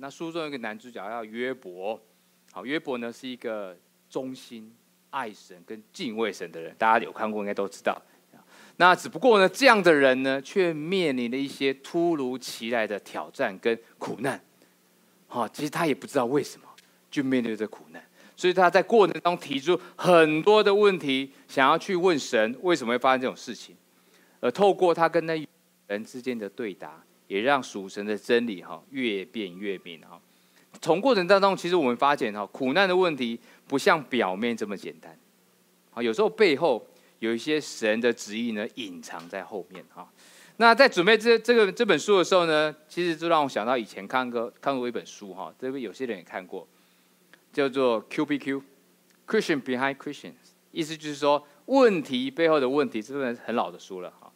那书中有一个男主角叫约伯，好，约伯呢是一个忠心爱神跟敬畏神的人，大家有看过应该都知道。那只不过呢，这样的人呢，却面临了一些突如其来的挑战跟苦难。好，其实他也不知道为什么就面对着苦难，所以他在过程中提出很多的问题，想要去问神为什么会发生这种事情。而透过他跟那人之间的对答。也让属神的真理哈越变越明哈。从过程当中，其实我们发现哈，苦难的问题不像表面这么简单，啊，有时候背后有一些神的旨意呢隐藏在后面哈。那在准备这这个这本书的时候呢，其实就让我想到以前看过看过一本书哈，这边有些人也看过，叫做 QBQ，Christian Behind Christians，意思就是说问题背后的问题，这本很老的书了哈。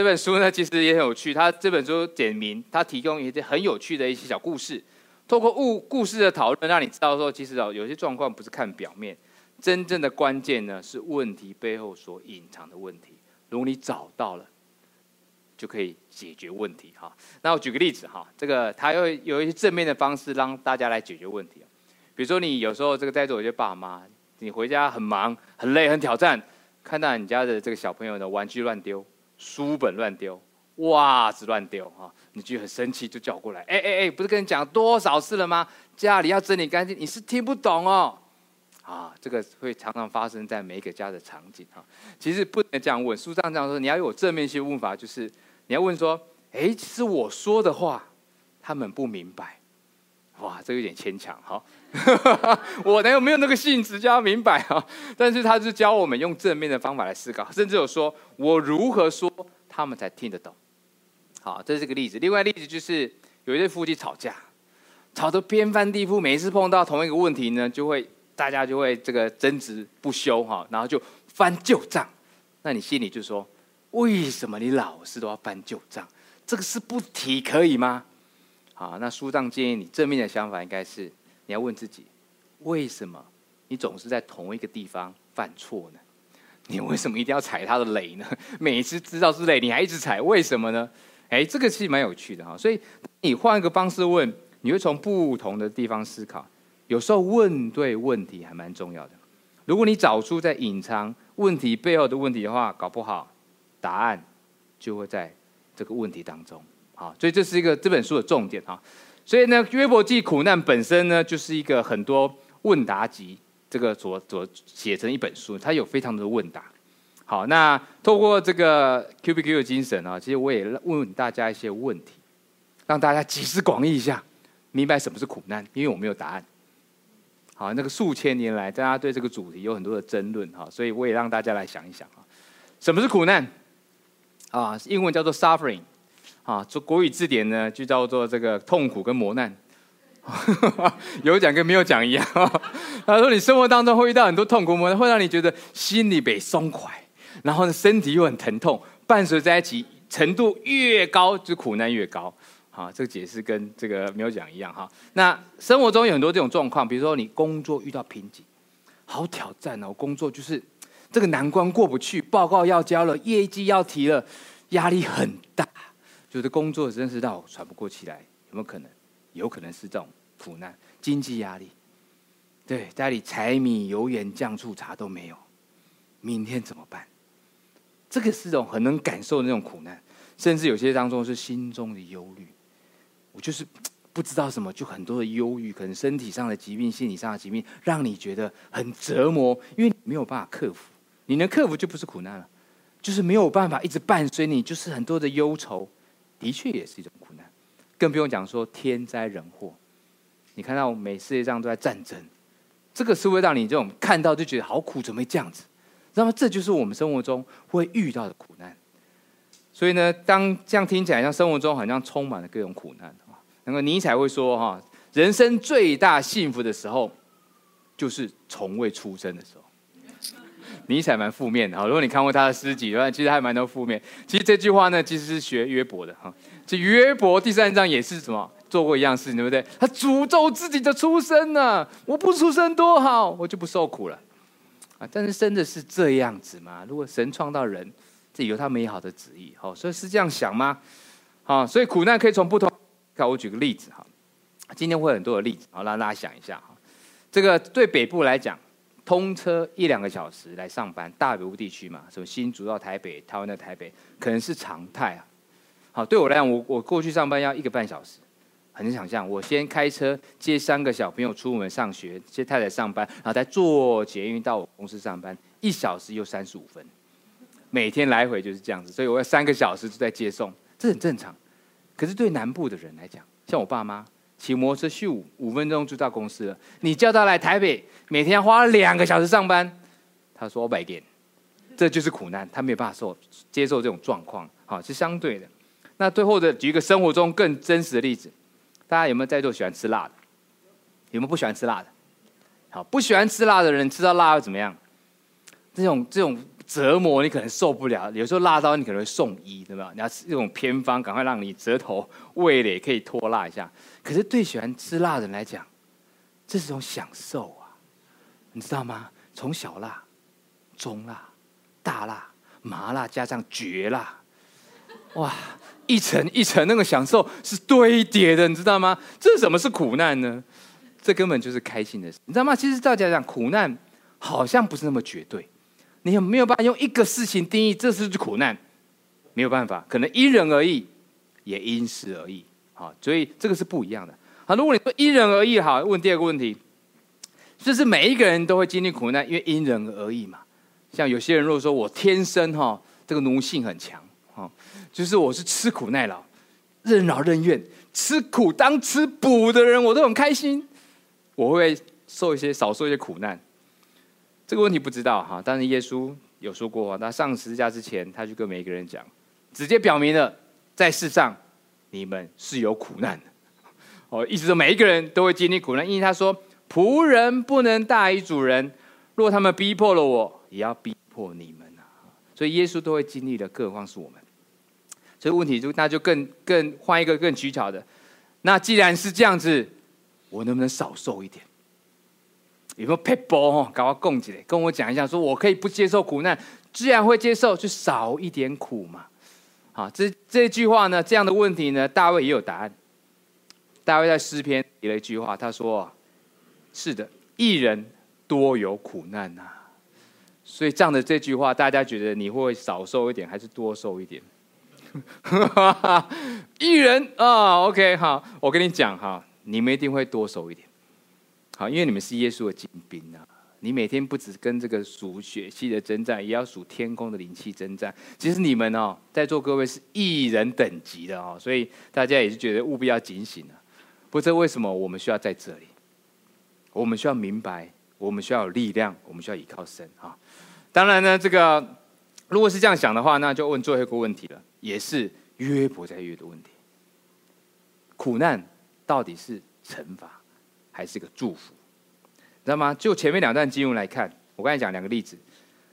这本书呢，其实也很有趣。它这本书简明，它提供一些很有趣的一些小故事。透过故故事的讨论，让你知道说，其实哦，有些状况不是看表面，真正的关键呢是问题背后所隐藏的问题。如果你找到了，就可以解决问题哈。那我举个例子哈，这个它会有一些正面的方式让大家来解决问题。比如说，你有时候这个在座有些爸妈，你回家很忙、很累、很挑战，看到你家的这个小朋友的玩具乱丢。书本乱丢，袜子乱丢，啊，你就很生气，就叫过来，哎哎哎，不是跟你讲多少次了吗？家里要整理干净，你是听不懂哦，啊，这个会常常发生在每一个家的场景，哈，其实不能这样问，书上这样说，你要有正面性问法，就是你要问说，哎，其实我说的话，他们不明白，哇，这有点牵强，哈。我哪有没有那个性子叫他明白啊？但是他是教我们用正面的方法来思考，甚至有说我如何说他们才听得懂。好，这是个例子。另外例子就是有一对夫妻吵架，吵得天翻地覆，每一次碰到同一个问题呢，就会大家就会这个争执不休哈，然后就翻旧账。那你心里就说，为什么你老是都要翻旧账？这个事不提可以吗？好，那书上建议你正面的想法应该是。你要问自己，为什么你总是在同一个地方犯错呢？你为什么一定要踩他的雷呢？每次知道是雷，你还一直踩，为什么呢？哎，这个其实蛮有趣的哈。所以你换一个方式问，你会从不同的地方思考。有时候问对问题还蛮重要的。如果你找出在隐藏问题背后的问题的话，搞不好答案就会在这个问题当中。好，所以这是一个这本书的重点哈。所以呢，约伯记苦难本身呢，就是一个很多问答集，这个所所写成一本书，它有非常多的问答。好，那透过这个 Q B Q 的精神啊，其实我也问问大家一些问题，让大家集思广益一下，明白什么是苦难，因为我没有答案。好，那个数千年来，大家对这个主题有很多的争论哈，所以我也让大家来想一想啊，什么是苦难？啊，英文叫做 suffering。啊，做国语字典呢，就叫做这个痛苦跟磨难，有讲跟没有讲一样。他说，你生活当中会遇到很多痛苦磨难，会让你觉得心里被松快，然后呢，身体又很疼痛，伴随在一起，程度越高，就苦难越高。好，这个解释跟这个没有讲一样哈。那生活中有很多这种状况，比如说你工作遇到瓶颈，好挑战哦，工作就是这个难关过不去，报告要交了，业绩要提了，压力很大。觉得工作真是到喘不过气来，有没有可能？有可能是这种苦难，经济压力，对，家里柴米油盐酱醋茶都没有，明天怎么办？这个是种很能感受的那种苦难，甚至有些当中是心中的忧虑。我就是 不知道什么，就很多的忧郁，可能身体上的疾病、心理上的疾病，让你觉得很折磨，因为你没有办法克服。你能克服就不是苦难了，就是没有办法一直伴随你，就是很多的忧愁。的确也是一种苦难，更不用讲说天灾人祸。你看到每世界上都在战争，这个是会让你这种看到就觉得好苦，怎么会这样子？那么这就是我们生活中会遇到的苦难。所以呢，当这样听起来，像生活中好像充满了各种苦难。那么尼采会说：“哈，人生最大幸福的时候，就是从未出生的时候。”尼采蛮负面的哈，如果你看过他的诗集，其实还蛮多负面。其实这句话呢，其实是学约伯的哈。这约伯第三章也是什么做过一样事情，对不对？他诅咒自己的出生呢，我不出生多好，我就不受苦了啊。但是真的是这样子吗？如果神创造人，这有他美好的旨意，好，所以是这样想吗？好，所以苦难可以从不同。看我举个例子哈，今天会很多的例子，好让大家想一下哈。这个对北部来讲，通车一两个小时来上班，大北部地区嘛，什么新竹到台北，台湾的台北，可能是常态啊。好，对我来讲，我我过去上班要一个半小时，很难想象。我先开车接三个小朋友出门上学，接太太上班，然后再坐捷运到我公司上班，一小时又三十五分，每天来回就是这样子，所以我要三个小时就在接送，这很正常。可是对南部的人来讲，像我爸妈骑摩托车去五五分钟就到公司了，你叫他来台北，每天花两个小时上班，他说我白给，这就是苦难，他没有办法受接受这种状况，好，是相对的。那最后的举一个生活中更真实的例子，大家有没有在座喜欢吃辣的？有没有不喜欢吃辣的？好，不喜欢吃辣的人吃到辣会怎么样？这种这种折磨你可能受不了，有时候辣到你可能会送医，对吧？你要吃这种偏方，赶快让你舌头、味蕾可以脱辣一下。可是对喜欢吃辣的人来讲，这是种享受啊，你知道吗？从小辣、中辣、大辣、麻辣，加上绝辣，哇！一层一层那个享受是堆叠的，你知道吗？这什么是苦难呢？这根本就是开心的事，你知道吗？其实大家讲，苦难好像不是那么绝对。你有没有办法用一个事情定义这是苦难？没有办法，可能因人而异，也因时而异。好，所以这个是不一样的。好，如果你说因人而异，好，问第二个问题，就是每一个人都会经历苦难，因为因人而异嘛。像有些人如果说我天生哈这个奴性很强，哈。就是我是吃苦耐劳、任劳任怨、吃苦当吃补的人，我都很开心。我会受一些少受一些苦难，这个问题不知道哈。但是耶稣有说过，他上十字架之前，他就跟每一个人讲，直接表明了在世上你们是有苦难的。哦，意思说每一个人都会经历苦难，因为他说仆人不能大于主人，若他们逼迫了我，也要逼迫你们啊。所以耶稣都会经历的，更何况是我们。所以问题就那就更更换一个更取巧的，那既然是这样子，我能不能少受一点？有没有撇步哦？搞个共起来，跟我讲一下，说我可以不接受苦难，既然会接受，就少一点苦嘛。好，这这句话呢，这样的问题呢，大卫也有答案。大卫在诗篇提了一句话，他说：“是的，一人多有苦难呐。”所以这样的这句话，大家觉得你会少受一点，还是多受一点？一人啊，OK，好，我跟你讲哈，你们一定会多受一点，好，因为你们是耶稣的精兵啊。你每天不只跟这个属血气的征战，也要属天空的灵气征战。其实你们哦，在座各位是一人等级的哦，所以大家也是觉得务必要警醒了。不知道为什么我们需要在这里？我们需要明白，我们需要有力量，我们需要依靠神啊。当然呢，这个如果是这样想的话，那就问最后一个问题了。也是约伯在约的问题，苦难到底是惩罚还是个祝福？你知道吗？就前面两段经文来看，我刚才讲两个例子，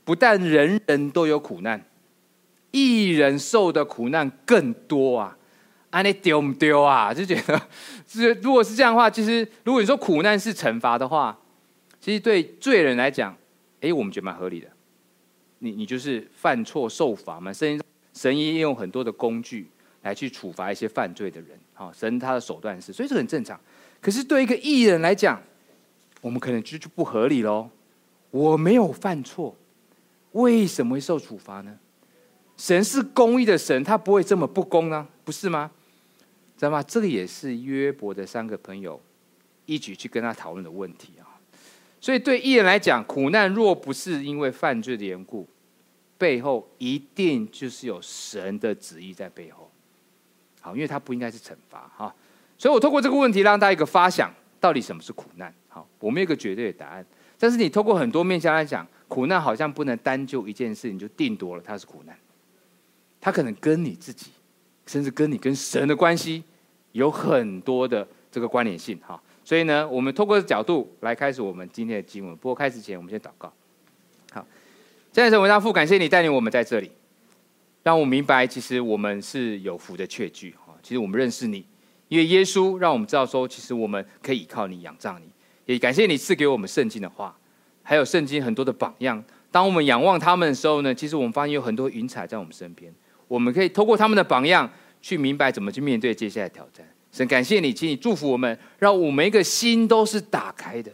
不但人人都有苦难，义人受的苦难更多啊！啊，你丢不丢啊？就觉得，是如果是这样的话，其实如果你说苦难是惩罚的话，其实对罪人来讲，哎，我们觉得蛮合理的。你你就是犯错受罚嘛，神。神也用很多的工具来去处罚一些犯罪的人，好，神他的手段是，所以这很正常。可是对一个艺人来讲，我们可能就就不合理喽。我没有犯错，为什么会受处罚呢？神是公义的神，他不会这么不公呢，不是吗？知道吗？这个也是约伯的三个朋友一起去跟他讨论的问题啊。所以对艺人来讲，苦难若不是因为犯罪的缘故。背后一定就是有神的旨意在背后，好，因为他不应该是惩罚哈，所以我透过这个问题让大家一个发想，到底什么是苦难？好，我没有一个绝对的答案，但是你透过很多面向来讲，苦难好像不能单就一件事情就定夺了它是苦难，它可能跟你自己，甚至跟你跟神的关系有很多的这个关联性哈，所以呢，我们透过角度来开始我们今天的经文。不过开始前，我们先祷告。好现在，神，我父，感谢你带领我们在这里，让我明白，其实我们是有福的确据哈。其实我们认识你，因为耶稣让我们知道说，其实我们可以依靠你，仰仗你。也感谢你赐给我们圣经的话，还有圣经很多的榜样。当我们仰望他们的时候呢，其实我们发现有很多云彩在我们身边，我们可以透过他们的榜样去明白怎么去面对接下来挑战。神感谢你，请你祝福我们，让我们每一个心都是打开的，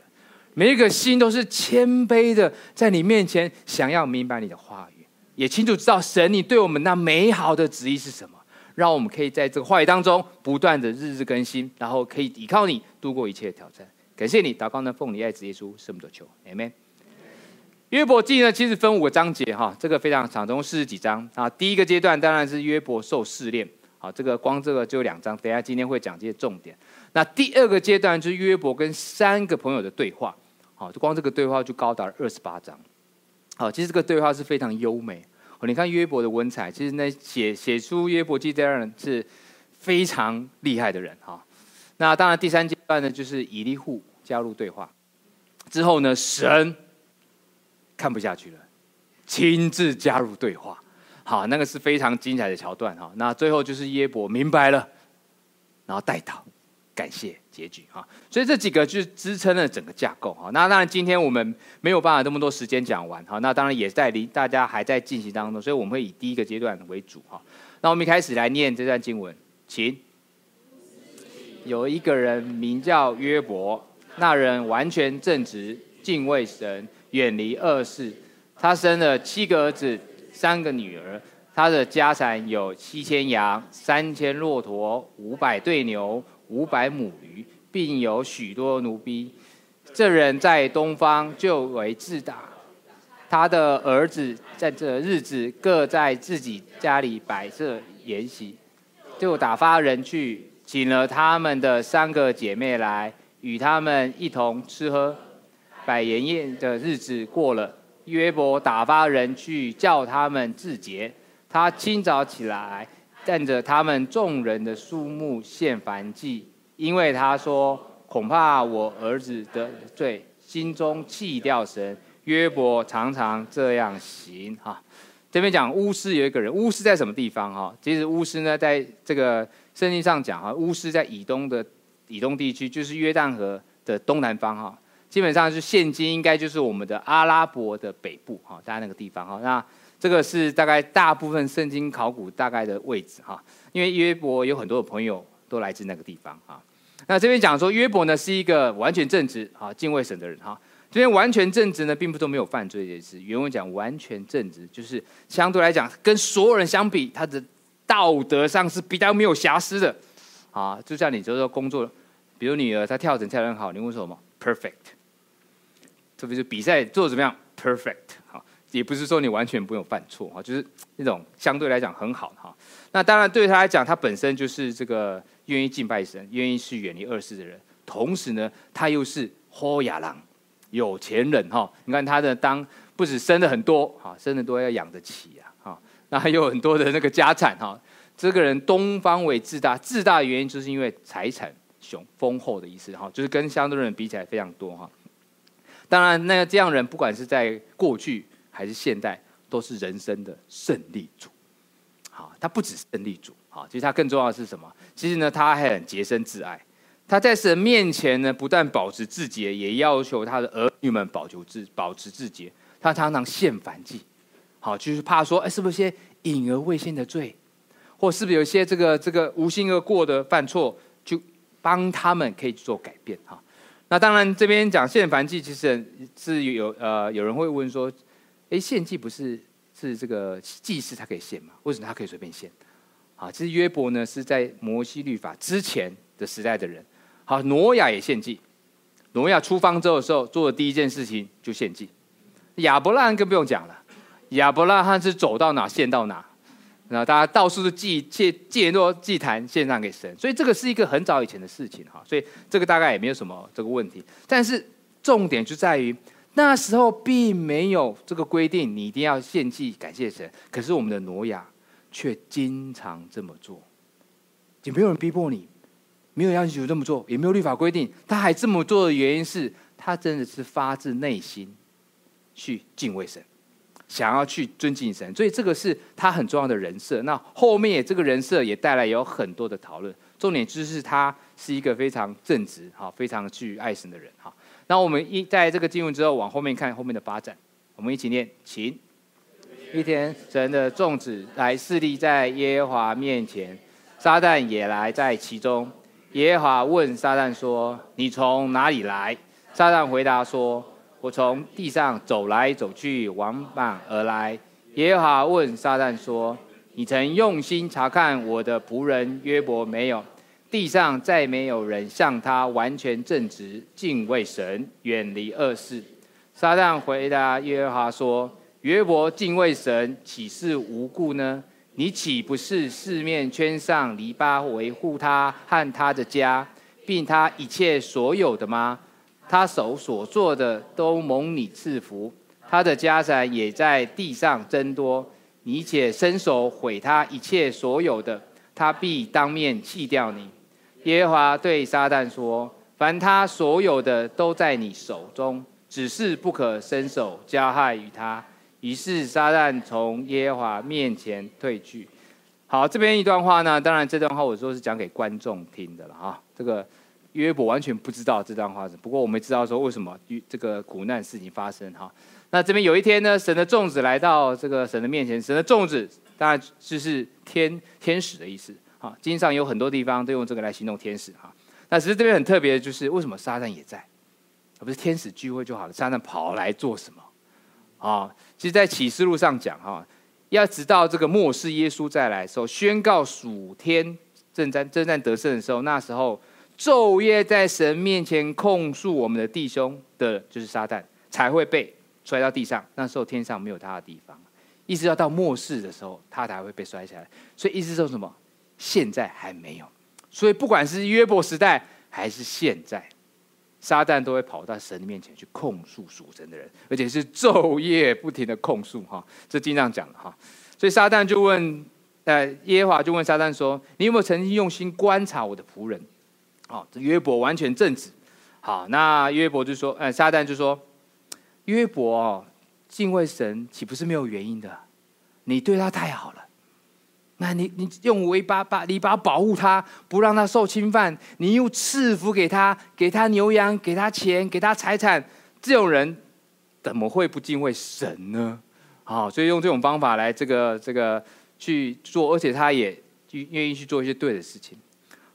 每一个心都是谦卑的，在你面前想要明白你的话语，也清楚知道神你对我们那美好的旨意是什么，让我们可以在这个话语当中不断的日日更新，然后可以依靠你度过一切的挑战。感谢你，祷告呢，奉你爱子耶稣圣名的求，Amen。约伯记呢，其实分五个章节哈，这个非常长，总共四十几章啊。第一个阶段当然是约伯受试炼，好，这个光这个就两章，等下今天会讲这些重点。那第二个阶段就是约伯跟三个朋友的对话，好，就光这个对话就高达二十八章。好，其实这个对话是非常优美。你看约伯的文采，其实那写写出约伯记这样人是非常厉害的人哈。那当然第三阶段呢，就是以利户加入对话之后呢，神。看不下去了，亲自加入对话，好，那个是非常精彩的桥段哈。那最后就是约伯明白了，然后代祷，感谢结局哈。所以这几个就是支撑了整个架构哈。那当然今天我们没有办法那么多时间讲完哈。那当然也在离大家还在进行当中，所以我们会以第一个阶段为主哈。那我们一开始来念这段经文，请。有一个人名叫约伯，那人完全正直，敬畏神。远离恶事，他生了七个儿子，三个女儿。他的家产有七千羊，三千骆驼，五百对牛，五百母驴，并有许多奴婢。这人在东方就为自大。他的儿子在这日子各在自己家里摆设筵席，就打发人去请了他们的三个姐妹来，与他们一同吃喝。摆筵宴的日子过了，约伯打发人去叫他们自洁。他清早起来，站着他们众人的数目献燔祭，因为他说：“恐怕我儿子得罪，心中弃掉神。”约伯常常这样行。哈，这边讲巫师有一个人，巫师在什么地方？哈，其实巫师呢，在这个圣经上讲，哈，巫师在以东的以东地区，就是约旦河的东南方，哈。基本上是现今应该就是我们的阿拉伯的北部哈，大概那个地方哈。那这个是大概大部分圣经考古大概的位置哈。因为约伯有很多的朋友都来自那个地方哈。那这边讲说约伯呢是一个完全正直啊敬畏神的人哈。这边完全正直呢，并不都没有犯罪的意思。原文讲完全正直，就是相对来讲跟所有人相比，他的道德上是比较没有瑕疵的啊。就像你就是说工作，比如女儿她跳绳跳得很好，你问什么？Perfect。特别是比赛做得怎么样？Perfect，哈，也不是说你完全不用犯错哈，就是那种相对来讲很好哈。那当然对他来讲，他本身就是这个愿意敬拜神、愿意去远离恶事的人。同时呢，他又是好野人，有钱人哈。你看他的当不止生的很多哈，生的多要养得起啊哈。那还有很多的那个家产哈。这个人东方为自大，自大的原因就是因为财产雄丰厚的意思哈，就是跟相对的人比起来非常多哈。当然，那这样人，不管是在过去还是现代，都是人生的胜利组。好，他不止胜利组，好，其实他更重要的是什么？其实呢，他还很洁身自爱。他在神面前呢，不但保持自洁，也要求他的儿女们保求自保持自洁。他常常献燔祭，好，就是怕说，哎，是不是些隐而未现的罪，或是不是有一些这个这个无心而过的犯错，就帮他们可以做改变，哈。那当然，这边讲献燔祭，其实是有呃有人会问说，哎，献祭不是是这个祭司他可以献吗？为什么他可以随便献？啊，其实约伯呢是在摩西律法之前的时代的人。好，挪亚也献祭，挪亚出方舟的时候做的第一件事情就献祭。亚伯拉罕更不用讲了，亚伯拉罕是走到哪献到哪。那大家到处是祭借借诺祭坛献上给神，所以这个是一个很早以前的事情哈，所以这个大概也没有什么这个问题。但是重点就在于那时候并没有这个规定，你一定要献祭感谢神。可是我们的挪亚却经常这么做，也没有人逼迫你，没有要求这么做，也没有律法规定，他还这么做的原因是他真的是发自内心去敬畏神。想要去尊敬神，所以这个是他很重要的人设。那后面也这个人设也带来有很多的讨论。重点就是他是一个非常正直、哈，非常去爱神的人。哈，那我们一在这个经文之后往后面看后面的发展，我们一起念：请一天，神的众子来侍立在耶和华面前，撒旦也来在其中。耶和华问撒旦说：“你从哪里来？”撒旦回答说：“我从地上走来走去，往返而来。”耶和华问撒旦说：“你曾用心察看我的仆人约伯没有？地上再没有人像他完全正直，敬畏神，远离恶事。”撒旦回答耶和华说：“约伯敬畏神，岂是无故呢？你岂不是四面圈上篱笆，维护他和他的家，并他一切所有的吗？他手所做的都蒙你赐福，他的家产也在地上增多。你且伸手毁他一切所有的，他必当面弃掉你。”耶和华对撒旦说：“凡他所有的都在你手中。”只是不可伸手加害于他。于是撒旦从耶和华面前退去。好，这边一段话呢，当然这段话我说是讲给观众听的了啊。这个约伯完全不知道这段话是，不过我们知道说为什么这个苦难事情发生哈。那这边有一天呢，神的众子来到这个神的面前，神的众子当然就是天天使的意思啊。经上有很多地方都用这个来形容天使哈。那其实这边很特别的就是为什么撒旦也在？不是天使聚会就好了，撒旦跑来做什么？啊，其实，在启示录上讲哈，要直到这个末世耶稣再来的时候，宣告属天正战正战得胜的时候，那时候昼夜在神面前控诉我们的弟兄的，就是撒旦，才会被摔到地上。那时候天上没有他的地方，意思要到末世的时候，他才会被摔下来。所以意思说什么？现在还没有。所以不管是约伯时代还是现在。撒旦都会跑到神的面前去控诉属神的人，而且是昼夜不停的控诉哈，这经常讲的哈。所以撒旦就问，呃，耶和华就问撒旦说：“你有没有曾经用心观察我的仆人？哦，这约伯完全正直。好，那约伯就说，呃，撒旦就说，约伯哦，敬畏神岂不是没有原因的？你对他太好了。”那你你用围笆把篱笆保护他，不让他受侵犯。你又赐福给他，给他牛羊，给他钱，给他财产。这种人怎么会不敬畏神呢？好，所以用这种方法来这个这个去做，而且他也愿意去做一些对的事情。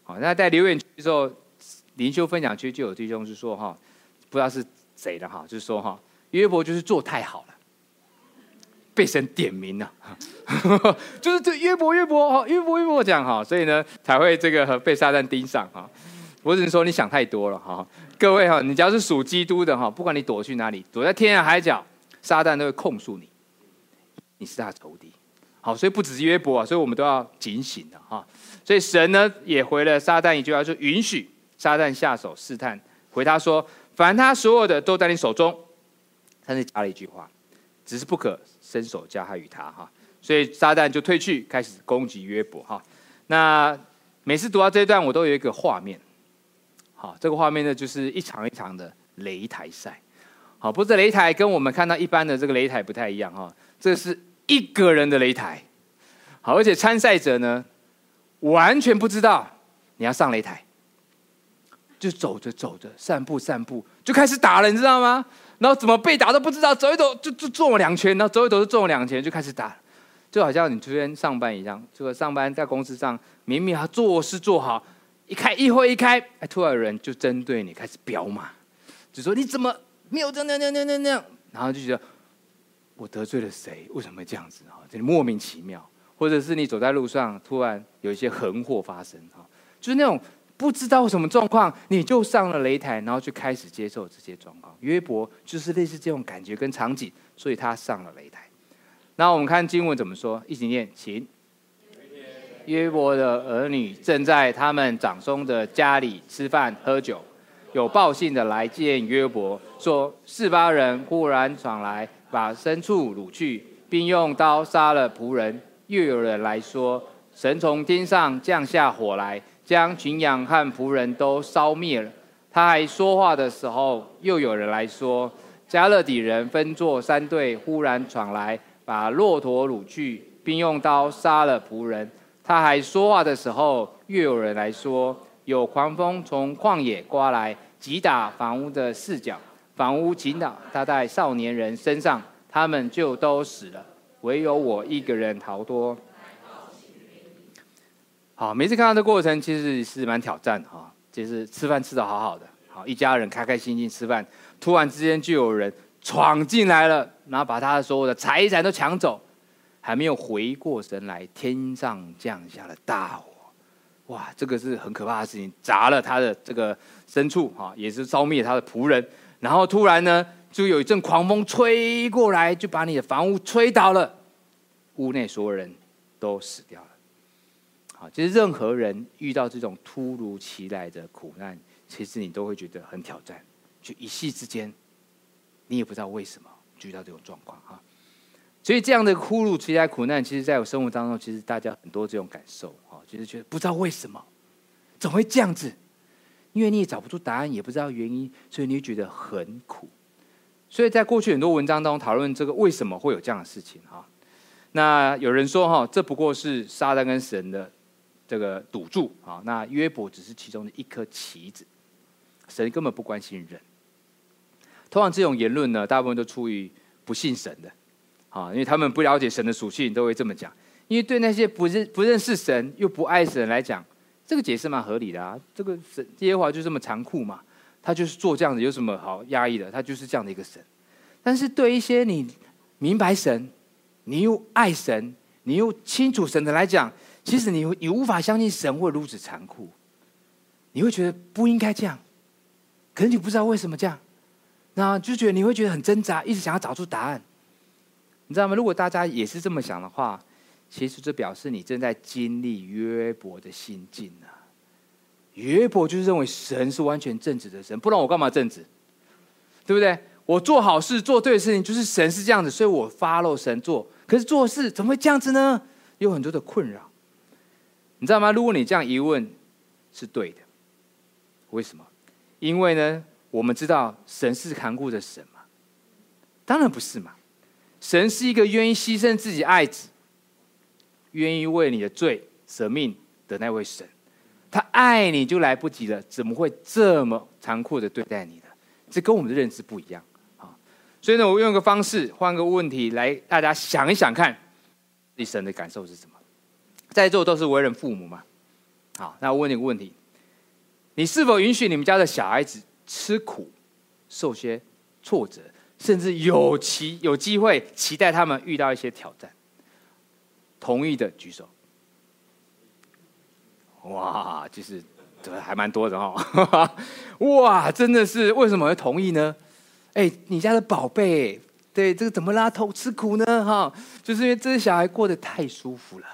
好，那在留言区的时候，灵修分享区就有弟兄是说哈，不知道是谁的哈，就是说哈，约伯就是做太好了。被神点名了，就是这约伯约伯哈约伯约伯讲哈，所以呢才会这个被撒旦盯上哈。我只能说你想太多了哈，各位哈，你只要是属基督的哈，不管你躲去哪里，躲在天涯海角，撒旦都会控诉你，你是他的仇敌。好，所以不只是约伯啊，所以我们都要警醒的哈。所以神呢也回了撒旦一句话，说允许撒旦下手试探，回他说，凡他所有的都在你手中。他是加了一句话，只是不可。伸手加害于他哈，所以撒旦就退去，开始攻击约伯哈。那每次读到这一段，我都有一个画面，好，这个画面呢就是一场一场的擂台赛，好，不是擂台跟我们看到一般的这个擂台不太一样哈，这是一个人的擂台，好，而且参赛者呢完全不知道你要上擂台，就走着走着，散步散步就开始打了，你知道吗？然后怎么被打都不知道，走一走就就中了两拳，然后走一走就中了两拳，就开始打，就好像你昨天上班一样。这个上班在公司上，明明要做事做好，一开一会一开，哎，突然有人就针对你开始飙骂，就说你怎么没有这样那样那样那样那样，然后就觉得我得罪了谁？为什么会这样子？啊？就莫名其妙，或者是你走在路上，突然有一些横祸发生，啊，就是那种。不知道什么状况，你就上了擂台，然后就开始接受这些状况。约伯就是类似这种感觉跟场景，所以他上了擂台。那我们看经文怎么说，一起念，请。约伯的儿女正在他们长兄的家里吃饭喝酒，有报信的来见约伯，说四巴人忽然闯来，把牲畜掳去，并用刀杀了仆人。又有人来说，神从天上降下火来。将群羊和仆人都烧灭了。他还说话的时候，又有人来说：迦勒底人分作三队，忽然闯来，把骆驼掳去，并用刀杀了仆人。他还说话的时候，又有人来说：有狂风从旷野刮来，击打房屋的四角，房屋倾倒，他在少年人身上，他们就都死了，唯有我一个人逃脱。好，每次看到的过程，其实是蛮挑战的哈。就是吃饭吃得好好的，好一家人开开心心吃饭，突然之间就有人闯进来了，然后把他的所有的财产都抢走，还没有回过神来，天上降下了大火，哇，这个是很可怕的事情，砸了他的这个牲畜哈，也是烧灭他的仆人，然后突然呢，就有一阵狂风吹过来，就把你的房屋吹倒了，屋内所有人都死掉了。啊，其实任何人遇到这种突如其来的苦难，其实你都会觉得很挑战。就一夕之间，你也不知道为什么就遇到这种状况哈。所以这样的突如其来苦难，其实在我生活当中，其实大家很多这种感受哈，就是觉得不知道为什么，怎么会这样子？因为你也找不出答案，也不知道原因，所以你会觉得很苦。所以在过去很多文章当中讨论这个为什么会有这样的事情哈。那有人说哈，这不过是撒旦跟神的。这个赌注啊，那约伯只是其中的一颗棋子，神根本不关心人。通常这种言论呢，大部分都出于不信神的，啊，因为他们不了解神的属性，都会这么讲。因为对那些不认不认识神又不爱神来讲，这个解释蛮合理的啊。这个神耶和华就这么残酷嘛，他就是做这样子，有什么好压抑的？他就是这样的一个神。但是对一些你明白神，你又爱神，你又清楚神的来讲。其实你你无法相信神会如此残酷，你会觉得不应该这样，可是你不知道为什么这样，那就觉得你会觉得很挣扎，一直想要找出答案，你知道吗？如果大家也是这么想的话，其实这表示你正在经历约伯的心境呢。约伯就是认为神是完全正直的神，不然我干嘛正直？对不对？我做好事做对的事情，就是神是这样子，所以我 follow 神做。可是做事怎么会这样子呢？有很多的困扰。你知道吗？如果你这样疑问是对的，为什么？因为呢，我们知道神是残酷的神嘛？当然不是嘛！神是一个愿意牺牲自己爱子，愿意为你的罪舍命的那位神。他爱你就来不及了，怎么会这么残酷的对待你呢？这跟我们的认知不一样啊！所以呢，我用个方式，换个问题来，大家想一想看，你神的感受是什么？在座都是为人父母嘛？好，那我问你个问题：你是否允许你们家的小孩子吃苦、受些挫折，甚至有期有机会期待他们遇到一些挑战？同意的举手。哇，就是这还蛮多的哦！哇，真的是为什么会同意呢？哎，你家的宝贝，对这个怎么拉头吃苦呢？哈，就是因为这些小孩过得太舒服了。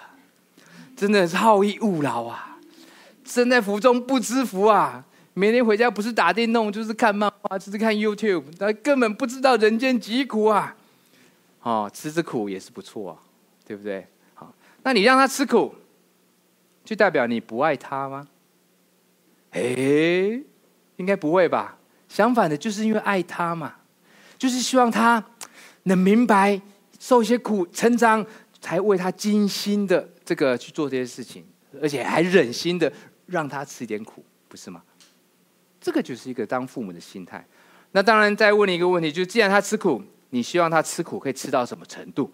真的是好逸恶劳啊！身在福中不知福啊！每天回家不是打电动，就是看漫画，就是看 YouTube，他根本不知道人间疾苦啊！哦，吃吃苦也是不错啊，对不对？好，那你让他吃苦，就代表你不爱他吗？哎，应该不会吧？相反的，就是因为爱他嘛，就是希望他能明白，受一些苦，成长。才为他精心的这个去做这些事情，而且还忍心的让他吃一点苦，不是吗？这个就是一个当父母的心态。那当然，再问你一个问题，就是既然他吃苦，你希望他吃苦可以吃到什么程度？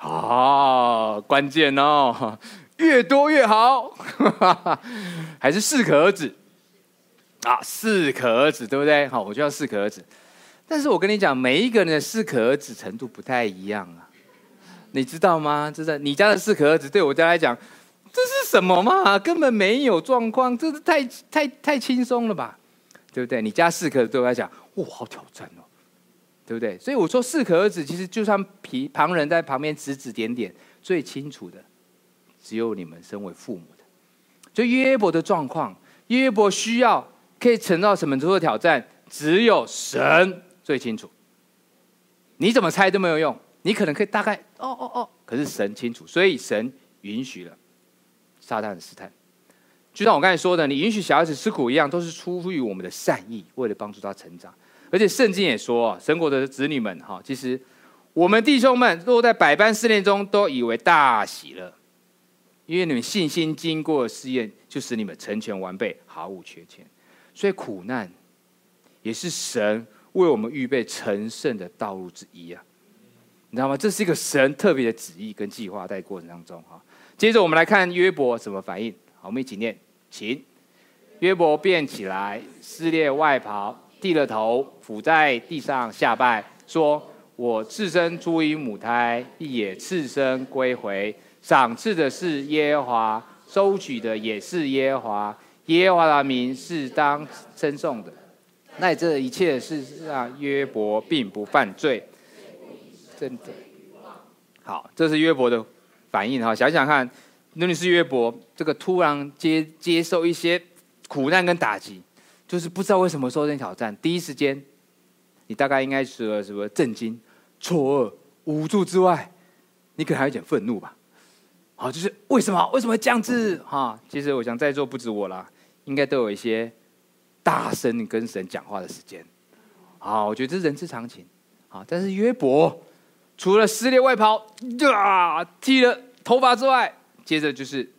哦，关键哦，越多越好，还是适可而止？啊，适可而止，对不对？好，我就要适可而止。但是我跟你讲，每一个人的适可而止程度不太一样啊。你知道吗？这是你家的适可而止，对我家来讲，这是什么嘛？根本没有状况，这是太太太轻松了吧？对不对？你家适可对我来讲，哇，好挑战哦，对不对？所以我说适可而止，其实就算皮旁人在旁边指指点点，最清楚的只有你们身为父母的。就约伯的状况，约伯需要可以承受什么程度的挑战，只有神最清楚。你怎么猜都没有用。你可能可以大概哦哦哦，可是神清楚，所以神允许了撒旦的试探。就像我刚才说的，你允许小孩子吃苦一样，都是出于我们的善意，为了帮助他成长。而且圣经也说，神国的子女们哈，其实我们弟兄们落在百般试炼中，都以为大喜乐，因为你们信心经过试验，就使你们成全完备，毫无缺欠。所以苦难也是神为我们预备成圣的道路之一啊。你知道吗？这是一个神特别的旨意跟计划，在过程当中哈。接着我们来看约伯怎么反应。好，我们一起念，请。约伯变起来，撕裂外袍，低了头，俯在地上下拜，说：“我赤身出于母胎，亦也赤身归回。赏赐的是耶和华，收取的也是耶和华。耶和华的名是当称颂的。那这一切事实上，约伯并不犯罪。真的，好，这是约伯的反应哈。想想看，那你是约伯，这个突然接接受一些。苦难跟打击，就是不知道为什么受这挑战。第一时间，你大概应该是什么震惊、错愕、无助之外，你可能还有点愤怒吧？好，就是为什么？为什么会这样子？哈，其实我想在座不止我啦，应该都有一些大声跟神讲话的时间。好，我觉得这是人之常情。好，但是约伯除了撕裂外袍、啊，剃了头发之外，接着就是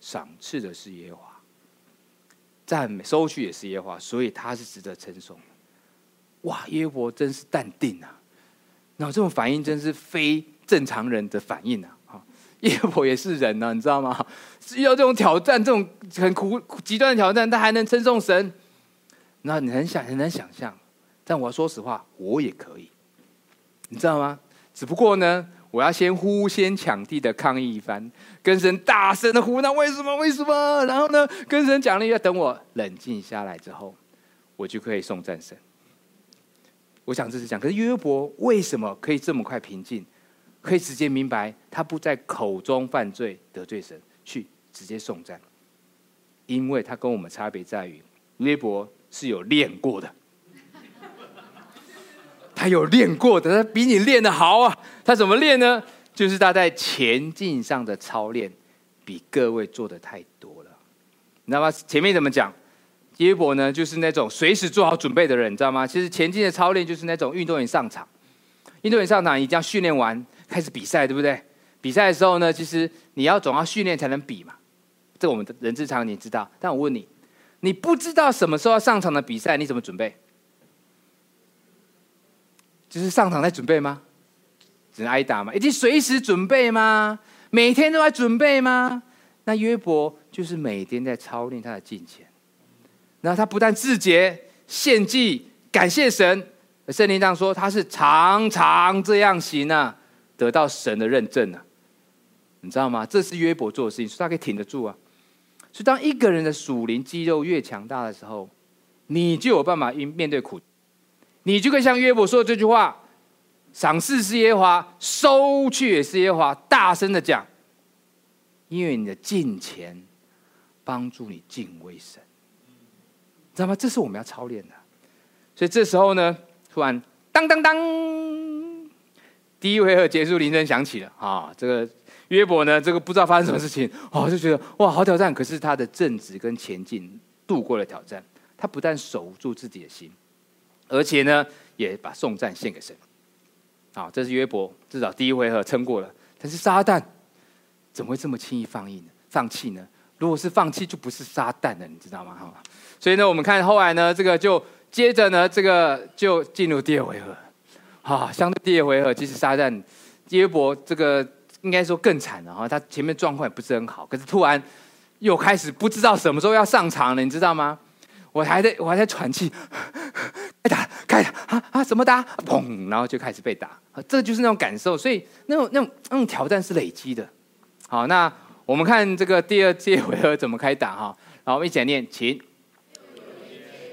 赏赐的是耶和华。赞美收取也是耶和华，所以他是值得称颂。哇，约伯真是淡定啊！那这种反应真是非正常人的反应啊！哈，约伯也是人呢、啊，你知道吗？遇到这种挑战，这种很苦极端的挑战，他还能称颂神？那你很想很难想象。但我要说实话，我也可以，你知道吗？只不过呢。我要先呼先抢地的抗议一番，跟神大声的呼，那为什么？为什么？然后呢，跟神讲了一下，等我冷静下来之后，我就可以送战神。我想这是讲，可是约伯为什么可以这么快平静，可以直接明白他不在口中犯罪得罪神，去直接送战？因为他跟我们差别在于，约伯是有练过的。他有练过的，他比你练得好啊！他怎么练呢？就是他在前进上的操练，比各位做的太多了。你知道吗？前面怎么讲？约伯呢，就是那种随时做好准备的人，你知道吗？其实前进的操练就是那种运动员上场，运动员上场已经要训练完开始比赛，对不对？比赛的时候呢，其实你要总要训练才能比嘛。这我们的人之常你知道。但我问你，你不知道什么时候要上场的比赛，你怎么准备？就是上场在准备吗？只能挨打吗？已经随时准备吗？每天都在准备吗？那约伯就是每天在操练他的金钱，然后他不但自洁献祭感谢神，圣经上说他是常常这样行啊，得到神的认证啊，你知道吗？这是约伯做的事情，所以他可以挺得住啊。所以当一个人的属灵肌肉越强大的时候，你就有办法应面对苦。你就可以像约伯说的这句话：“赏赐是耶和华，收去也是耶和华。”大声的讲，因为你的敬虔帮助你敬畏神，知道吗？这是我们要操练的。所以这时候呢，突然当当当，第一回合结束，铃声响起了啊！这个约伯呢，这个不知道发生什么事情，哦，就觉得哇，好挑战。可是他的正直跟前进度过了挑战，他不但守住自己的心。而且呢，也把颂赞献给神。好，这是约伯，至少第一回合撑过了。但是撒旦怎么会这么轻易放弃呢？放弃呢？如果是放弃，就不是撒旦了，你知道吗？哈。所以呢，我们看后来呢，这个就接着呢，这个就进入第二回合。好，相对第二回合，其实撒旦约伯这个应该说更惨了哈。他前面状况也不是很好，可是突然又开始不知道什么时候要上场了，你知道吗？我还在我还在喘气。开打，开打啊啊！怎么打？砰！然后就开始被打，这就是那种感受。所以那种那种那种挑战是累积的。好，那我们看这个第二届回合怎么开打哈。然后我们一起来念，请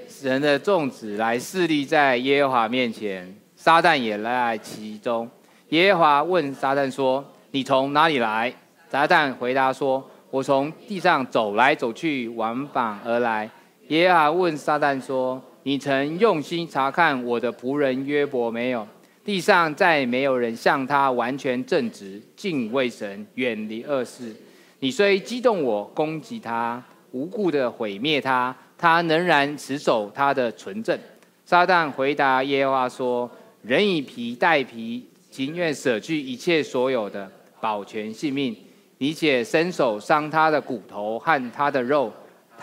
神的众子来侍立在耶和华面前，撒旦也来其中。耶和华问撒旦说：“你从哪里来？”撒旦回答说：“我从地上走来走去，往返而来。”耶和华问撒旦说。你曾用心察看我的仆人约伯没有？地上再没有人像他完全正直，敬畏神，远离恶事。你虽激动我，攻击他，无故的毁灭他，他仍然持守他的纯正。撒旦回答耶和华说：“人以皮代皮，情愿舍去一切所有的，保全性命。你且伸手伤他的骨头和他的肉，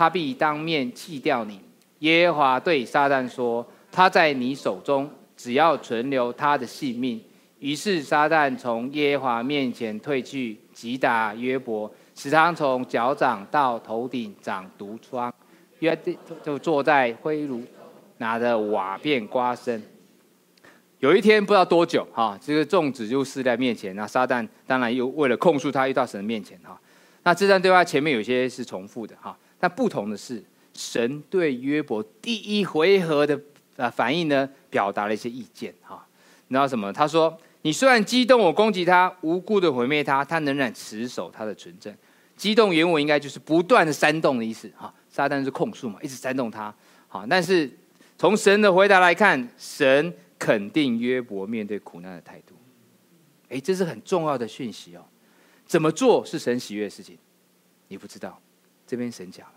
他必当面弃掉你。”耶和华对撒旦说：“他在你手中，只要存留他的性命。”于是撒旦从耶和华面前退去，击打约伯，使他从脚掌到头顶长毒疮。约就坐在灰炉，拿着瓦片刮身。有一天不知道多久，哈，这个众子就死在面前。那撒旦当然又为了控诉他，又到神的面前，哈。那这段对话前面有些是重复的，哈。那不同的是，神对约伯第一回合的呃反应呢，表达了一些意见，哈。你知道什么？他说：“你虽然激动我攻击他，无故的毁灭他，他仍然持守他的纯正。”激动原文应该就是不断的煽动的意思，哈。撒旦是控诉嘛，一直煽动他。好，但是从神的回答来看，神肯定约伯面对苦难的态度。诶，这是很重要的讯息哦。怎么做是神喜悦的事情？你不知道，这边神讲了。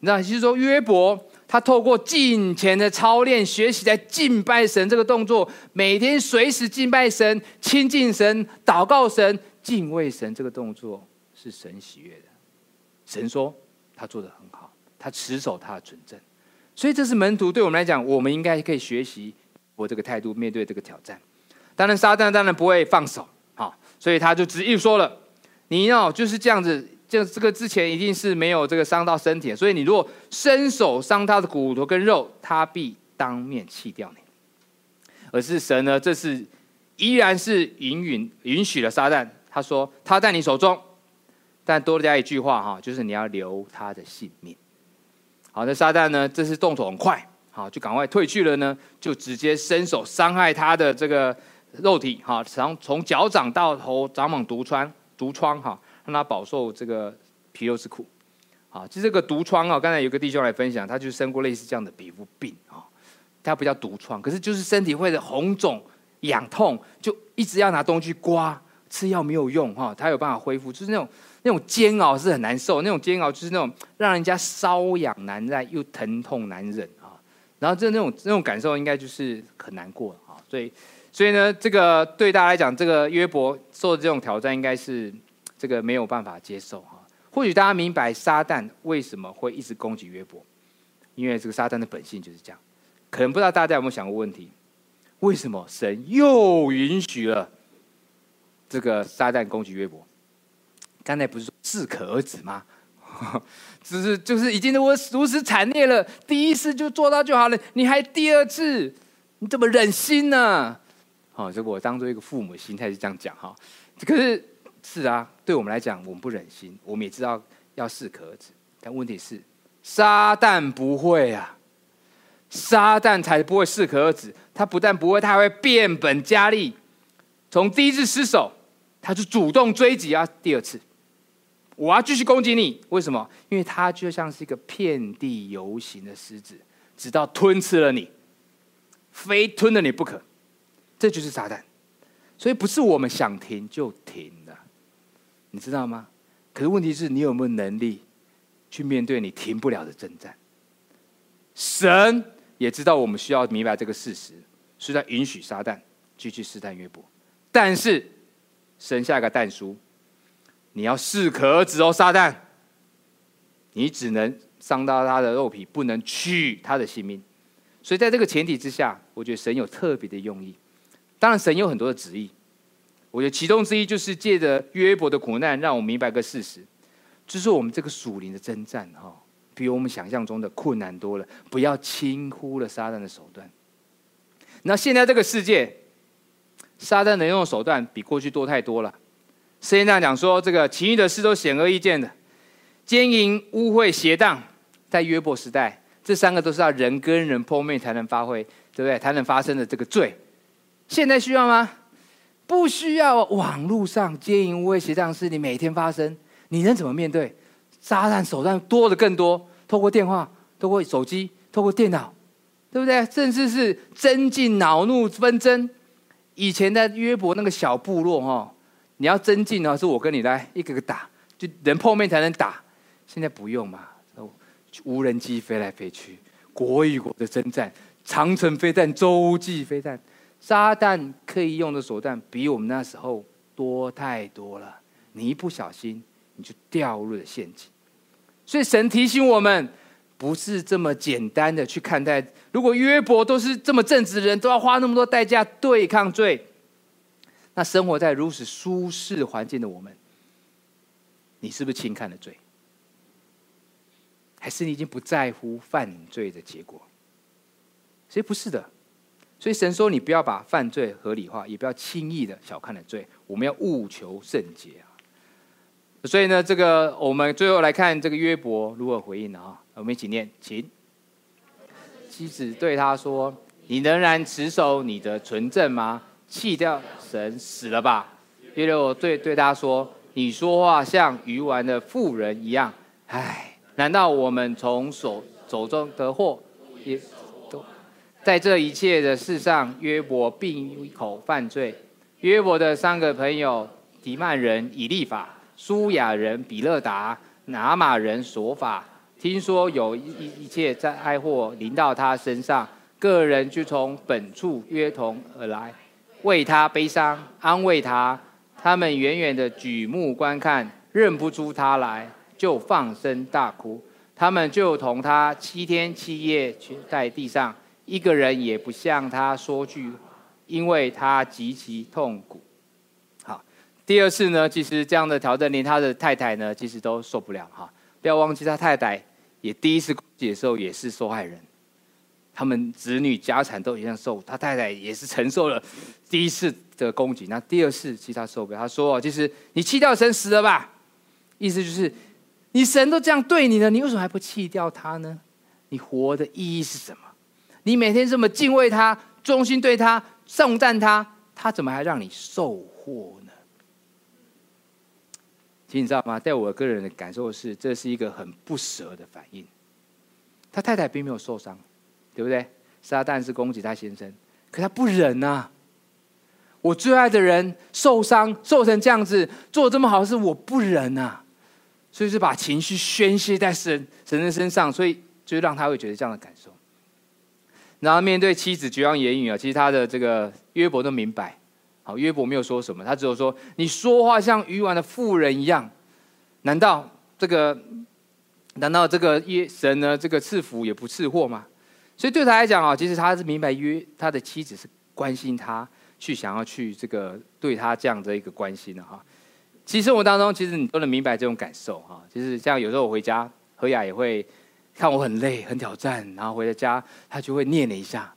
那就是说，约伯他透过敬虔的操练，学习在敬拜神这个动作，每天随时敬拜神、亲近神、祷告神、敬畏神这个动作是神喜悦的。神说。他做得很好，他持守他的纯正，所以这是门徒对我们来讲，我们应该可以学习我这个态度面对这个挑战。当然，撒旦当然不会放手，好，所以他就直接说了：“你要就是这样子，就这个之前一定是没有这个伤到身体，所以你如果伸手伤他的骨头跟肉，他必当面弃掉你。”而是神呢，这次依然是允允允许了撒旦，他说他在你手中。但多加一句话哈，就是你要留他的性命。好，那撒旦呢？这次动作很快，好，就赶快退去了呢，就直接伸手伤害他的这个肉体，哈，从从脚掌到头长满毒疮，毒疮哈，让他饱受这个皮肉之苦。好，就这个毒疮啊，刚才有个弟兄来分享，他就生过类似这样的皮肤病啊，他不叫毒疮，可是就是身体会的红肿、痒痛，就一直要拿东西刮，吃药没有用哈，他有办法恢复，就是那种。那种煎熬是很难受，那种煎熬就是那种让人家瘙痒难耐又疼痛难忍啊。然后这那种那种感受应该就是很难过啊。所以，所以呢，这个对大家来讲，这个约伯受的这种挑战应该是这个没有办法接受哈。或许大家明白撒旦为什么会一直攻击约伯，因为这个撒旦的本性就是这样。可能不知道大家有没有想过问题：为什么神又允许了这个撒旦攻击约伯？刚才不是说适可而止吗？只是就是已经如如此惨烈了，第一次就做到就好了，你还第二次，你怎么忍心呢？好，这我当做一个父母心态是这样讲哈。可是是啊，对我们来讲，我们不忍心，我们也知道要适可而止。但问题是，撒旦不会啊，撒旦才不会适可而止。他不但不会，他还会变本加厉。从第一次失手，他就主动追击啊，第二次。我要继续攻击你，为什么？因为他就像是一个遍地游行的狮子，直到吞吃了你，非吞了你不可。这就是撒旦，所以不是我们想停就停，你知道吗？可是问题是你有没有能力去面对你停不了的征战？神也知道我们需要明白这个事实，是在允许撒旦继续试探约伯，但是神下一个蛋书。你要适可而止哦，撒旦！你只能伤到他的肉体，不能取他的性命。所以在这个前提之下，我觉得神有特别的用意。当然，神有很多的旨意。我觉得其中之一就是借着约伯的苦难，让我明白个事实，就是我们这个属灵的征战哈，比我们想象中的困难多了。不要轻忽了撒旦的手段。那现在这个世界，撒旦能用的手段比过去多太多了。圣经上讲说，这个其余的事都显而易见的，奸淫、污秽、邪荡，在约伯时代，这三个都是要人跟人碰面才能发挥，对不对？才能发生的这个罪。现在需要吗？不需要。网络上奸淫、污秽、邪荡事，你每天发生，你能怎么面对？炸弹手段多的更多，透过电话，透过手机，透过电脑，对不对？甚至是增进恼怒纷争。以前的约伯那个小部落，哈。你要增进呢，是我跟你来一个个打，就人碰面才能打。现在不用嘛，无人机飞来飞去，国与国的征战，长城飞弹、洲际飞弹，撒旦可以用的手段比我们那时候多太多了。你一不小心，你就掉入了陷阱。所以神提醒我们，不是这么简单的去看待。如果约伯都是这么正直的人，都要花那么多代价对抗罪。那生活在如此舒适环境的我们，你是不是轻看了罪？还是你已经不在乎犯罪的结果？所以不是的。所以神说，你不要把犯罪合理化，也不要轻易的小看了罪。我们要务求圣洁啊！所以呢，这个我们最后来看这个约伯如何回应的啊？我们一起念，请。妻子对他说：“你仍然持守你的纯正吗？弃掉神死了吧？”约伯对对他说：“你说话像愚顽的妇人一样。唉，难道我们从手手中得货，也在这一切的事上，约伯闭口犯罪。约伯的三个朋友：提曼人以利法、苏亚人比勒达、拿马人索法。”听说有一一切灾祸临到他身上，个人就从本处约同而来，为他悲伤，安慰他。他们远远的举目观看，认不出他来，就放声大哭。他们就同他七天七夜去在地上，一个人也不向他说句，因为他极其痛苦。好，第二次呢，其实这样的挑战，连他的太太呢，其实都受不了哈。不要忘记，他太太也第一次攻击的时候也是受害人，他们子女家产都一样受，他太太也是承受了第一次的攻击。那第二次其实他受不了，他说：“就是你弃掉神死了吧？”意思就是你神都这样对你了，你为什么还不弃掉他呢？你活的意义是什么？你每天这么敬畏他，忠心对他，颂赞他，他怎么还让你受祸呢？其实你知道吗？在我个人的感受是，这是一个很不舍的反应。他太太并没有受伤，对不对？撒旦是攻击他先生，可他不忍呐。我最爱的人受伤，受成这样子，做这么好的事，我不忍呐。所以是把情绪宣泄在神神的身上，所以就让他会觉得这样的感受。然后面对妻子绝望言语啊，其实他的这个约伯都明白。好，约伯没有说什么，他只有说：“你说话像愚顽的妇人一样，难道这个，难道这个耶神呢？这个赐福也不赐祸吗？”所以对他来讲啊，其实他是明白约他的妻子是关心他，去想要去这个对他这样的一个关心的哈。其实生活当中，其实你都能明白这种感受哈。就是像有时候我回家，何雅也会看我很累、很挑战，然后回到家，他就会念了一下：“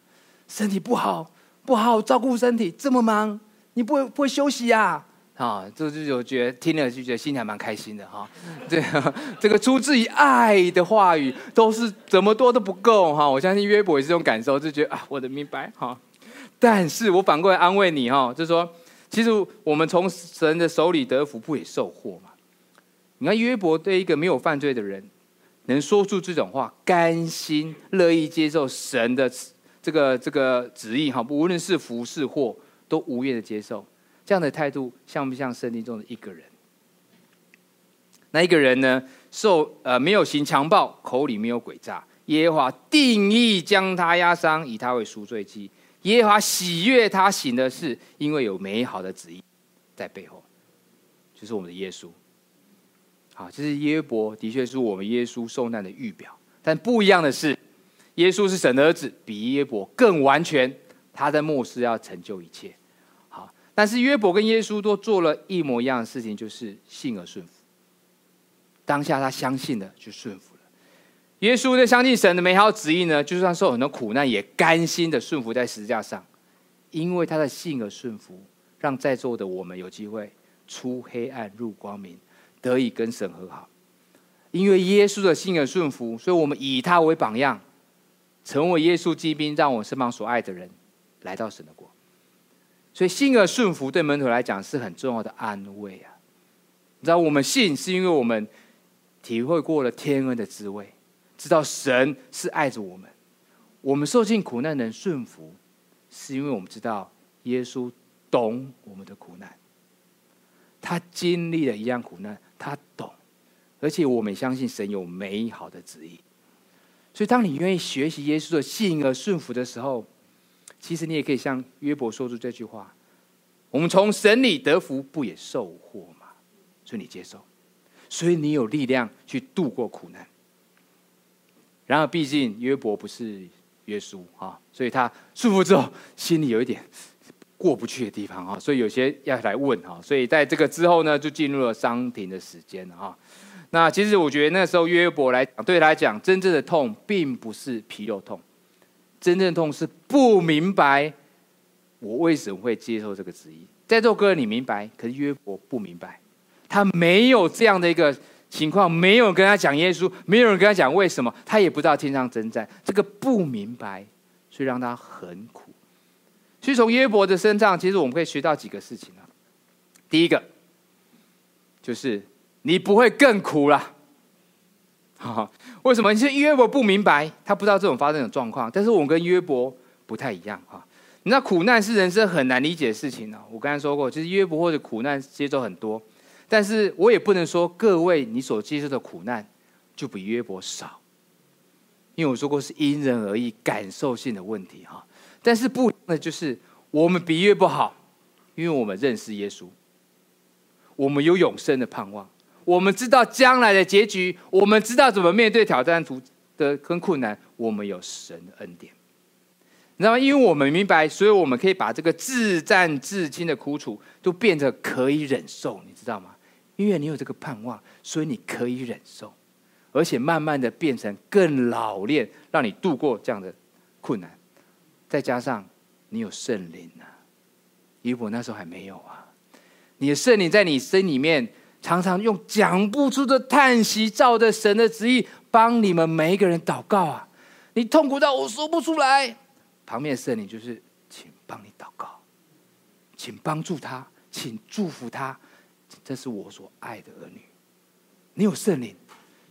身体不好，不好照顾身体，这么忙。”你不会不会休息呀？啊，这就就觉得听了就觉得心里还蛮开心的哈。这个这个出自于爱的话语，都是怎么多都不够哈。我相信约伯也是这种感受，就觉得啊，我的明白哈。但是我反过来安慰你哈，就是说，其实我们从神的手里得福，不也受祸吗？你看约伯对一个没有犯罪的人，能说出这种话，甘心乐意接受神的这个这个旨意哈，无论是福是祸。都无怨的接受，这样的态度像不像圣经中的一个人？那一个人呢？受呃没有行强暴，口里没有诡诈。耶和华定义将他压伤，以他为赎罪祭。耶和华喜悦他行的事，因为有美好的旨意在背后，就是我们的耶稣。好，其实耶伯的确是我们耶稣受难的预表，但不一样的是，耶稣是神的儿子，比耶伯更完全。他在末世要成就一切。好但是约伯跟耶稣都做了一模一样的事情，就是信而顺服。当下他相信了，就顺服了。耶稣呢，相信神的美好旨意呢，就算受很多苦难，也甘心的顺服在十字架上，因为他的信而顺服，让在座的我们有机会出黑暗入光明，得以跟神和好。因为耶稣的信而顺服，所以我们以他为榜样，成为耶稣基兵，让我身旁所爱的人来到神的国。所以信而顺服对门徒来讲是很重要的安慰啊！你知道我们信是因为我们体会过了天恩的滋味，知道神是爱着我们。我们受尽苦难能顺服，是因为我们知道耶稣懂我们的苦难，他经历了一样苦难，他懂，而且我们相信神有美好的旨意。所以当你愿意学习耶稣的信而顺服的时候，其实你也可以像约伯说出这句话：“我们从神里得福，不也受祸吗？”所以你接受，所以你有力量去度过苦难。然而，毕竟约伯不是耶稣啊，所以他顺服之后，心里有一点过不去的地方啊，所以有些要来问哈。所以在这个之后呢，就进入了伤停的时间哈。那其实我觉得那时候约伯来讲，对他来讲，真正的痛并不是皮肉痛，真正的痛是不明白我为什么会接受这个旨意。在座各位你明白，可是约伯不明白，他没有这样的一个情况，没有跟他讲耶稣，没有人跟他讲为什么，他也不知道天上征战，这个不明白，所以让他很苦。所以从约伯的身上，其实我们可以学到几个事情啊。第一个就是。你不会更苦了，为什么？你是约伯不明白，他不知道这种发生的状况。但是我们跟约伯不太一样哈。你知道苦难是人生很难理解的事情呢。我刚才说过，其实约伯或者苦难接受很多，但是我也不能说各位你所接受的苦难就比约伯少，因为我说过是因人而异，感受性的问题哈。但是不一样的就是我们比约不好，因为我们认识耶稣，我们有永生的盼望。我们知道将来的结局，我们知道怎么面对挑战途的跟困难，我们有神的恩典，你知道吗？因为我们明白，所以我们可以把这个自战至轻的苦楚都变得可以忍受，你知道吗？因为你有这个盼望，所以你可以忍受，而且慢慢的变成更老练，让你度过这样的困难。再加上你有圣灵啊，因为我那时候还没有啊，你的圣灵在你身里面。常常用讲不出的叹息，照着神的旨意帮你们每一个人祷告啊！你痛苦到我说不出来，旁边的圣灵就是，请帮你祷告，请帮助他，请祝福他，这是我所爱的儿女。你有圣灵，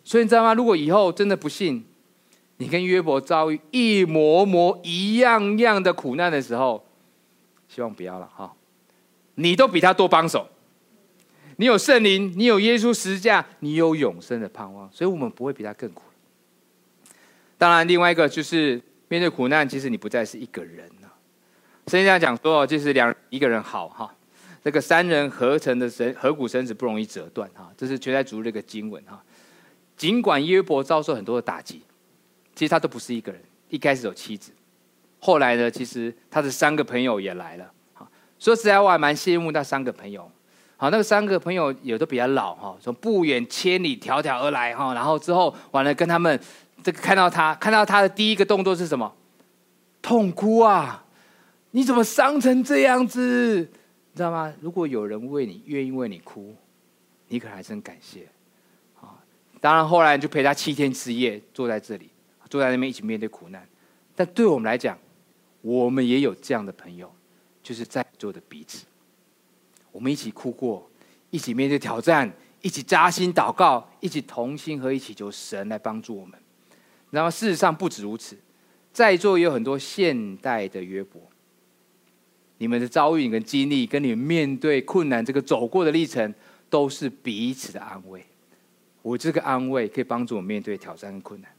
所以你知道吗？如果以后真的不幸，你跟约伯遭遇一模模一样样的苦难的时候，希望不要了哈，你都比他多帮手。你有圣灵，你有耶稣十字架，你有永生的盼望，所以我们不会比他更苦。当然，另外一个就是面对苦难，其实你不再是一个人了。圣经上讲说，就是两一个人好哈，这个三人合成的绳合谷绳子不容易折断哈，这是《全在主》这个经文哈。尽管约伯遭受很多的打击，其实他都不是一个人。一开始有妻子，后来呢，其实他的三个朋友也来了。说实在话，我还蛮羡慕那三个朋友。好，那个三个朋友也都比较老哈，从不远千里迢迢而来哈，然后之后完了跟他们这个看到他，看到他的第一个动作是什么？痛哭啊！你怎么伤成这样子？你知道吗？如果有人为你愿意为你哭，你可还真感谢啊！当然后来就陪他七天七夜坐在这里，坐在那边一起面对苦难。但对我们来讲，我们也有这样的朋友，就是在座的彼此。我们一起哭过，一起面对挑战，一起扎心祷告，一起同心和一起求神来帮助我们。然后事实上不止如此，在座也有很多现代的约伯，你们的遭遇跟经历，跟你们面对困难这个走过的历程，都是彼此的安慰。我这个安慰可以帮助我面对挑战跟困难。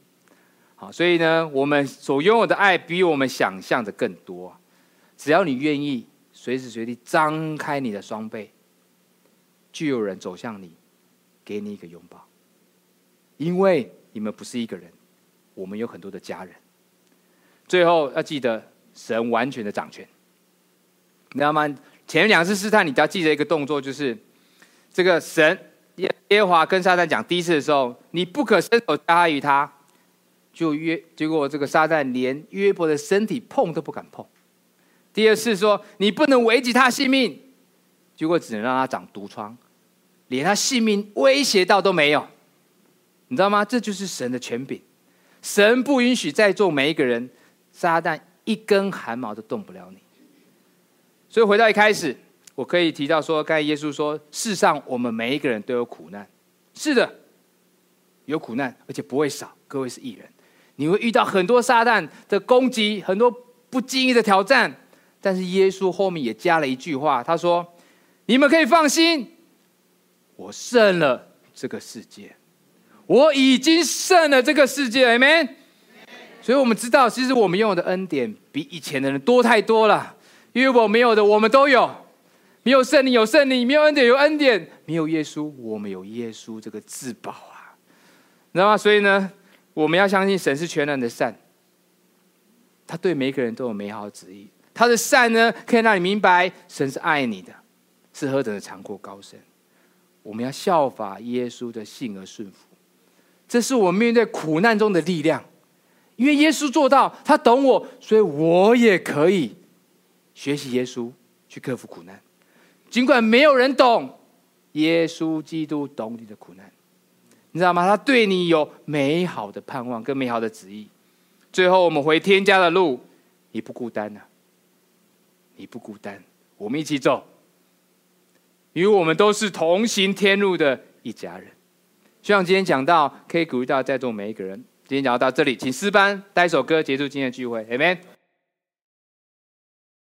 好，所以呢，我们所拥有的爱比我们想象的更多。只要你愿意。随时随地张开你的双臂，就有人走向你，给你一个拥抱。因为你们不是一个人，我们有很多的家人。最后要记得，神完全的掌权。你知道吗？前两次试探，你只要记得一个动作，就是这个神耶耶华跟撒旦讲第一次的时候，你不可伸手加害于他，就约结果这个撒旦连约伯的身体碰都不敢碰。第二次说，你不能危及他性命，结果只能让他长毒疮，连他性命威胁到都没有，你知道吗？这就是神的权柄，神不允许在座每一个人，撒旦一根汗毛都动不了你。所以回到一开始，我可以提到说，刚才耶稣说，世上我们每一个人都有苦难，是的，有苦难，而且不会少。各位是艺人，你会遇到很多撒旦的攻击，很多不经意的挑战。但是耶稣后面也加了一句话，他说：“你们可以放心，我胜了这个世界，我已经胜了这个世界，Amen。所以，我们知道，其实我们拥有的恩典比以前的人多太多了。因为我没有的，我们都有；没有圣灵，有圣灵；没有恩典，有恩典；没有耶稣，我们有耶稣这个至宝啊，你知道吗？所以呢，我们要相信神是全能的善，他对每一个人都有美好的旨意。他的善呢，可以让你明白神是爱你的，是何等的长阔高深。我们要效法耶稣的信而顺服，这是我面对苦难中的力量。因为耶稣做到，他懂我，所以我也可以学习耶稣去克服苦难。尽管没有人懂，耶稣基督懂你的苦难，你知道吗？他对你有美好的盼望跟美好的旨意。最后，我们回天家的路，你不孤单啊！你不孤单，我们一起走，因为我们都是同行天路的一家人。希望今天讲到可以鼓励到在座每一个人。今天讲到这里，请诗班带一首歌结束今天的聚会，Amen。